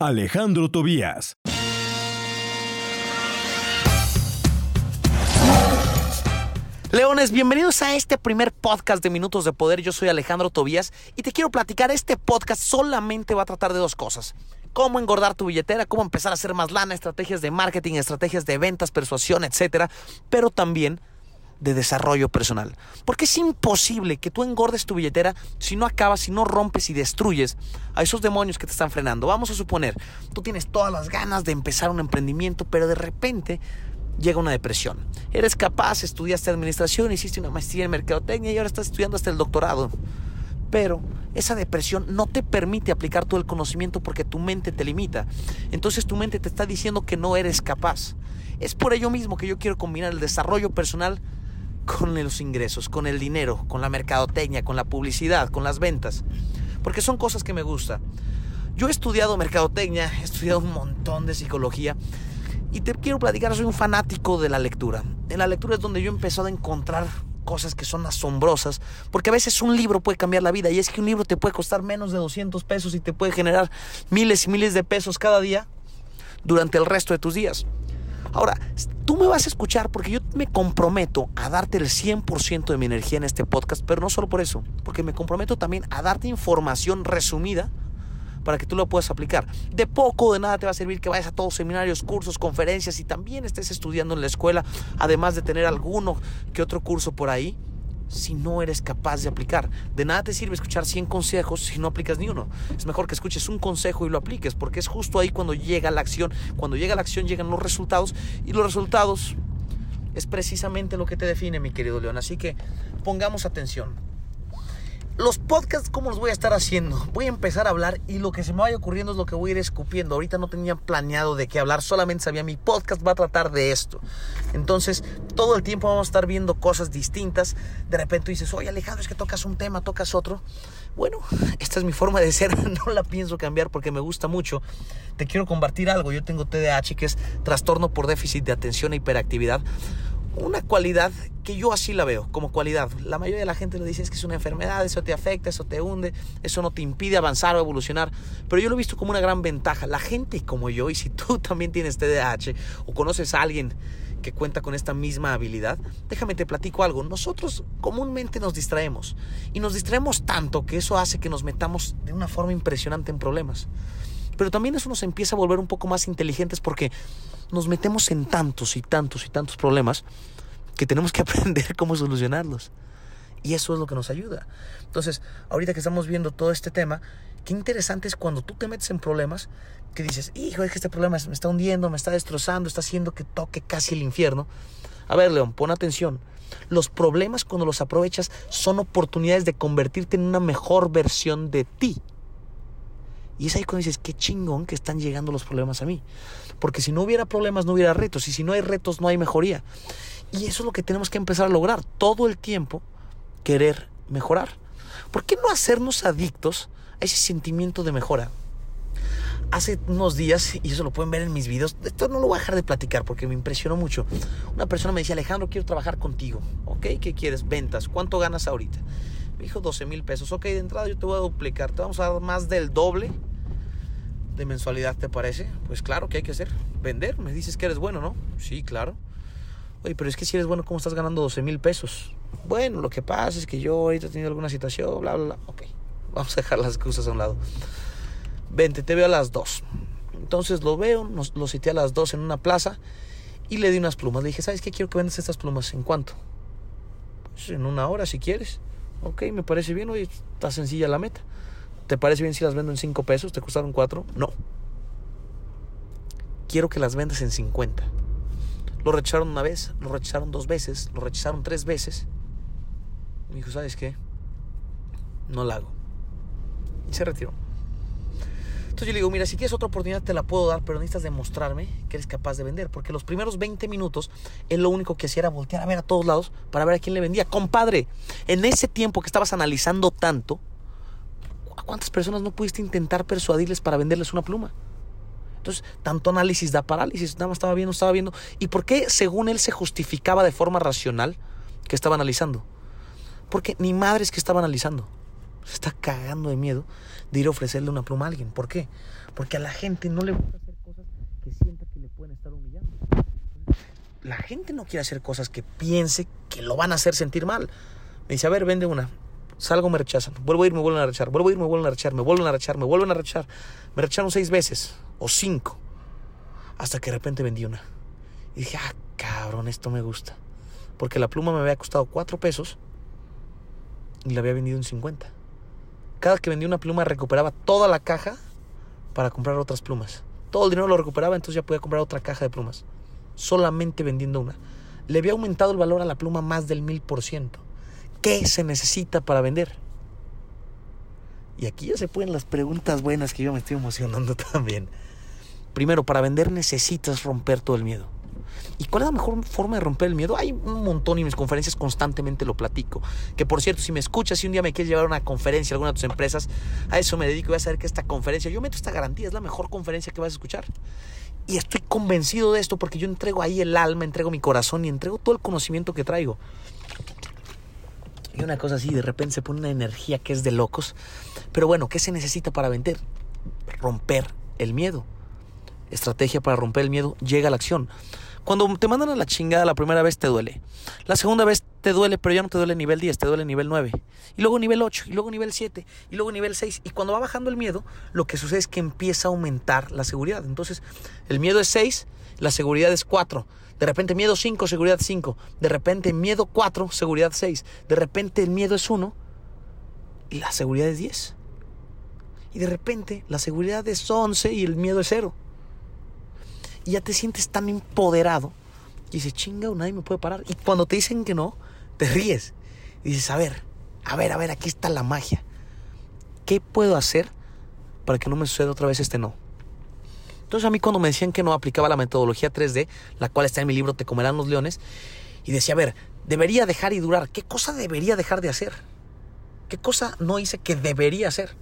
Alejandro Tobías. Leones, bienvenidos a este primer podcast de Minutos de Poder. Yo soy Alejandro Tobías y te quiero platicar. Este podcast solamente va a tratar de dos cosas. Cómo engordar tu billetera, cómo empezar a hacer más lana, estrategias de marketing, estrategias de ventas, persuasión, etcétera. Pero también de desarrollo personal. Porque es imposible que tú engordes tu billetera si no acabas, si no rompes y destruyes a esos demonios que te están frenando. Vamos a suponer, tú tienes todas las ganas de empezar un emprendimiento, pero de repente llega una depresión. Eres capaz, estudiaste administración, hiciste una maestría en mercadotecnia y ahora estás estudiando hasta el doctorado. Pero esa depresión no te permite aplicar todo el conocimiento porque tu mente te limita. Entonces tu mente te está diciendo que no eres capaz. Es por ello mismo que yo quiero combinar el desarrollo personal con los ingresos, con el dinero, con la mercadotecnia, con la publicidad, con las ventas. Porque son cosas que me gustan. Yo he estudiado mercadotecnia, he estudiado un montón de psicología y te quiero platicar, soy un fanático de la lectura. En la lectura es donde yo he empezado a encontrar cosas que son asombrosas, porque a veces un libro puede cambiar la vida y es que un libro te puede costar menos de 200 pesos y te puede generar miles y miles de pesos cada día durante el resto de tus días. Ahora, tú me vas a escuchar porque yo me comprometo a darte el 100% de mi energía en este podcast, pero no solo por eso, porque me comprometo también a darte información resumida para que tú lo puedas aplicar. De poco de nada te va a servir que vayas a todos seminarios, cursos, conferencias y también estés estudiando en la escuela, además de tener alguno que otro curso por ahí si no eres capaz de aplicar. De nada te sirve escuchar 100 consejos si no aplicas ni uno. Es mejor que escuches un consejo y lo apliques, porque es justo ahí cuando llega la acción. Cuando llega la acción llegan los resultados y los resultados es precisamente lo que te define, mi querido León. Así que pongamos atención. Los podcasts, ¿cómo los voy a estar haciendo? Voy a empezar a hablar y lo que se me vaya ocurriendo es lo que voy a ir escupiendo. Ahorita no tenía planeado de qué hablar, solamente sabía mi podcast va a tratar de esto. Entonces, todo el tiempo vamos a estar viendo cosas distintas. De repente dices, oye Alejandro, es que tocas un tema, tocas otro. Bueno, esta es mi forma de ser, no la pienso cambiar porque me gusta mucho. Te quiero compartir algo. Yo tengo TDAH, que es trastorno por déficit de atención e hiperactividad una cualidad que yo así la veo como cualidad. La mayoría de la gente le dice es que es una enfermedad, eso te afecta, eso te hunde, eso no te impide avanzar o evolucionar. Pero yo lo he visto como una gran ventaja. La gente como yo, y si tú también tienes TDAH o conoces a alguien que cuenta con esta misma habilidad, déjame te platico algo. Nosotros comúnmente nos distraemos y nos distraemos tanto que eso hace que nos metamos de una forma impresionante en problemas. Pero también eso nos empieza a volver un poco más inteligentes porque nos metemos en tantos y tantos y tantos problemas que tenemos que aprender cómo solucionarlos. Y eso es lo que nos ayuda. Entonces, ahorita que estamos viendo todo este tema, qué interesante es cuando tú te metes en problemas que dices, hijo, es que este problema me está hundiendo, me está destrozando, está haciendo que toque casi el infierno. A ver, León, pon atención. Los problemas cuando los aprovechas son oportunidades de convertirte en una mejor versión de ti. Y es ahí cuando dices, qué chingón que están llegando los problemas a mí. Porque si no hubiera problemas, no hubiera retos. Y si no hay retos, no hay mejoría. Y eso es lo que tenemos que empezar a lograr. Todo el tiempo querer mejorar. ¿Por qué no hacernos adictos a ese sentimiento de mejora? Hace unos días, y eso lo pueden ver en mis videos, esto no lo voy a dejar de platicar porque me impresionó mucho. Una persona me decía, Alejandro, quiero trabajar contigo. ¿Ok? ¿Qué quieres? Ventas. ¿Cuánto ganas ahorita? Me dijo 12 mil pesos. Ok, de entrada yo te voy a duplicar. Te vamos a dar más del doble de mensualidad, ¿te parece? Pues claro, ¿qué hay que hacer? Vender. Me dices que eres bueno, ¿no? Sí, claro. Oye, pero es que si eres bueno, ¿cómo estás ganando 12 mil pesos? Bueno, lo que pasa es que yo ahorita he tenido alguna situación, bla, bla, bla. Ok, vamos a dejar las cosas a un lado. Vente, te veo a las 2. Entonces lo veo, nos, lo cité a las 2 en una plaza y le di unas plumas. Le dije, ¿sabes qué? Quiero que vendas estas plumas. ¿En cuánto? Pues en una hora, si quieres. Ok, me parece bien. Oye, está sencilla la meta. ¿Te parece bien si las vendo en 5 pesos? ¿Te costaron 4? No. Quiero que las vendas en 50. Lo rechazaron una vez, lo rechazaron dos veces, lo rechazaron tres veces. Me dijo, ¿sabes qué? No la hago. Y se retiró. Entonces yo le digo, mira, si quieres otra oportunidad te la puedo dar, pero necesitas demostrarme que eres capaz de vender. Porque los primeros 20 minutos, él lo único que hacía era voltear a ver a todos lados para ver a quién le vendía. Compadre, en ese tiempo que estabas analizando tanto, ¿a cuántas personas no pudiste intentar persuadirles para venderles una pluma? Entonces, tanto análisis da parálisis. Nada más estaba viendo, estaba viendo. ¿Y por qué, según él, se justificaba de forma racional que estaba analizando? Porque ni madres que estaba analizando. Se está cagando de miedo de ir a ofrecerle una pluma a alguien. ¿Por qué? Porque a la gente no le gusta hacer cosas que sienta que le pueden estar humillando. La gente no quiere hacer cosas que piense que lo van a hacer sentir mal. Me dice, a ver, vende una. Salgo, me rechazan. Vuelvo a ir, me vuelven a rechazar. Vuelvo a ir, me vuelven a rechazar. Me vuelven a rechazar. Me vuelven a rechazar. Me rechazaron seis veces o cinco. Hasta que de repente vendí una. Y dije, ah, cabrón, esto me gusta. Porque la pluma me había costado cuatro pesos y la había vendido en 50. Cada que vendía una pluma recuperaba toda la caja para comprar otras plumas. Todo el dinero lo recuperaba, entonces ya podía comprar otra caja de plumas. Solamente vendiendo una. Le había aumentado el valor a la pluma más del mil por ciento. ¿Qué se necesita para vender? Y aquí ya se pueden las preguntas buenas que yo me estoy emocionando también. Primero, para vender necesitas romper todo el miedo. ¿Y cuál es la mejor forma de romper el miedo? Hay un montón y mis conferencias constantemente lo platico. Que por cierto, si me escuchas, si un día me quieres llevar a una conferencia alguna de tus empresas, a eso me dedico y vas a saber que esta conferencia, yo meto esta garantía, es la mejor conferencia que vas a escuchar. Y estoy convencido de esto porque yo entrego ahí el alma, entrego mi corazón y entrego todo el conocimiento que traigo. Y una cosa así, de repente se pone una energía que es de locos. Pero bueno, ¿qué se necesita para vender? Romper el miedo. Estrategia para romper el miedo, llega a la acción. Cuando te mandan a la chingada la primera vez te duele. La segunda vez te duele, pero ya no te duele nivel 10, te duele nivel 9. Y luego nivel 8, y luego nivel 7, y luego nivel 6. Y cuando va bajando el miedo, lo que sucede es que empieza a aumentar la seguridad. Entonces, el miedo es 6, la seguridad es 4. De repente miedo 5, seguridad 5. De repente miedo 4, seguridad 6. De repente el miedo es 1 y la seguridad es 10. Y de repente la seguridad es 11 y el miedo es 0 y ya te sientes tan empoderado y dices, chinga, nadie me puede parar. Y cuando te dicen que no, te ríes. Y dices, a ver, a ver, a ver, aquí está la magia. ¿Qué puedo hacer para que no me suceda otra vez este no? Entonces a mí cuando me decían que no aplicaba la metodología 3D, la cual está en mi libro Te comerán los leones, y decía, a ver, debería dejar y durar. ¿Qué cosa debería dejar de hacer? ¿Qué cosa no hice que debería hacer?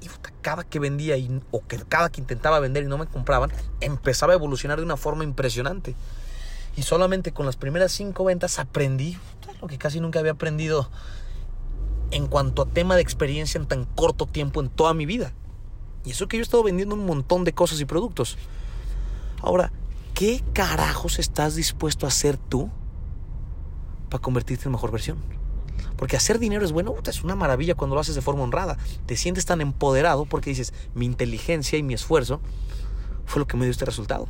Y cada que vendía y, o que cada que intentaba vender y no me compraban, empezaba a evolucionar de una forma impresionante. Y solamente con las primeras cinco ventas aprendí lo que casi nunca había aprendido en cuanto a tema de experiencia en tan corto tiempo en toda mi vida. Y eso que yo he estado vendiendo un montón de cosas y productos. Ahora, ¿qué carajos estás dispuesto a hacer tú para convertirte en mejor versión? Porque hacer dinero es bueno, es una maravilla cuando lo haces de forma honrada. Te sientes tan empoderado porque dices, mi inteligencia y mi esfuerzo fue lo que me dio este resultado.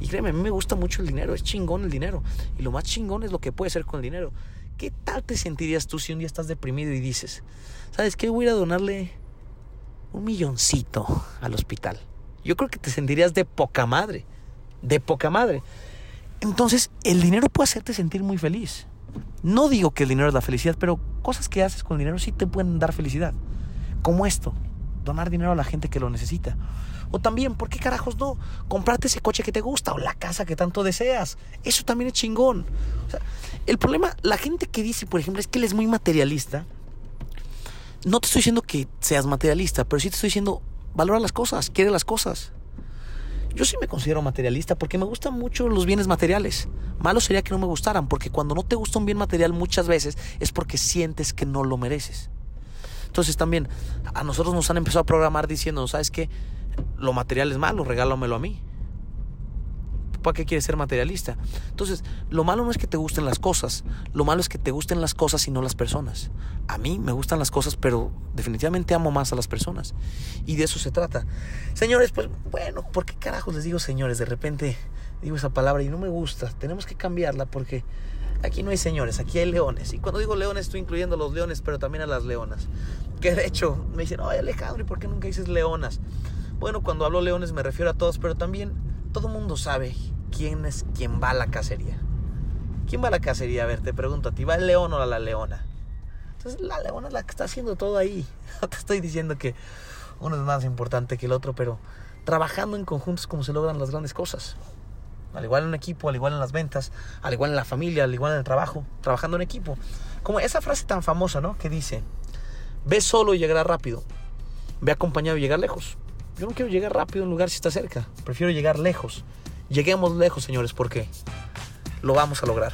Y créeme, a mí me gusta mucho el dinero, es chingón el dinero. Y lo más chingón es lo que puede ser con el dinero. ¿Qué tal te sentirías tú si un día estás deprimido y dices, ¿sabes qué? Voy a donarle un milloncito al hospital. Yo creo que te sentirías de poca madre. De poca madre. Entonces, el dinero puede hacerte sentir muy feliz. No digo que el dinero es la felicidad, pero cosas que haces con el dinero sí te pueden dar felicidad. Como esto, donar dinero a la gente que lo necesita. O también, ¿por qué carajos no? Comprarte ese coche que te gusta o la casa que tanto deseas. Eso también es chingón. el problema, la gente que dice, por ejemplo, es que él es muy materialista. No te estoy diciendo que seas materialista, pero sí te estoy diciendo, valora las cosas, quiere las cosas. Yo sí me considero materialista porque me gustan mucho los bienes materiales. Malo sería que no me gustaran, porque cuando no te gusta un bien material muchas veces es porque sientes que no lo mereces. Entonces también a nosotros nos han empezado a programar diciendo, ¿sabes qué? Lo material es malo, regálamelo a mí. ¿Para qué quieres ser materialista? Entonces, lo malo no es que te gusten las cosas, lo malo es que te gusten las cosas y no las personas. A mí me gustan las cosas, pero definitivamente amo más a las personas. Y de eso se trata. Señores, pues bueno, ¿por qué carajos les digo señores? De repente digo esa palabra y no me gusta. Tenemos que cambiarla porque aquí no hay señores, aquí hay leones. Y cuando digo leones estoy incluyendo a los leones, pero también a las leonas. Que de hecho me dicen, oye Alejandro, ¿y por qué nunca dices leonas? Bueno, cuando hablo leones me refiero a todos, pero también todo mundo sabe quién es quien va a la cacería. ¿Quién va a la cacería? A ver, te pregunto a ti, ¿va el león o la leona? Entonces la leona es la que está haciendo todo ahí. No te estoy diciendo que uno es más importante que el otro, pero trabajando en conjunto es como se logran las grandes cosas. Al igual en un equipo, al igual en las ventas, al igual en la familia, al igual en el trabajo, trabajando en equipo. Como esa frase tan famosa, ¿no? Que dice, ve solo y llegará rápido, ve acompañado y llegar lejos. Yo no quiero llegar rápido en un lugar si está cerca, prefiero llegar lejos. Lleguemos lejos, señores, porque lo vamos a lograr.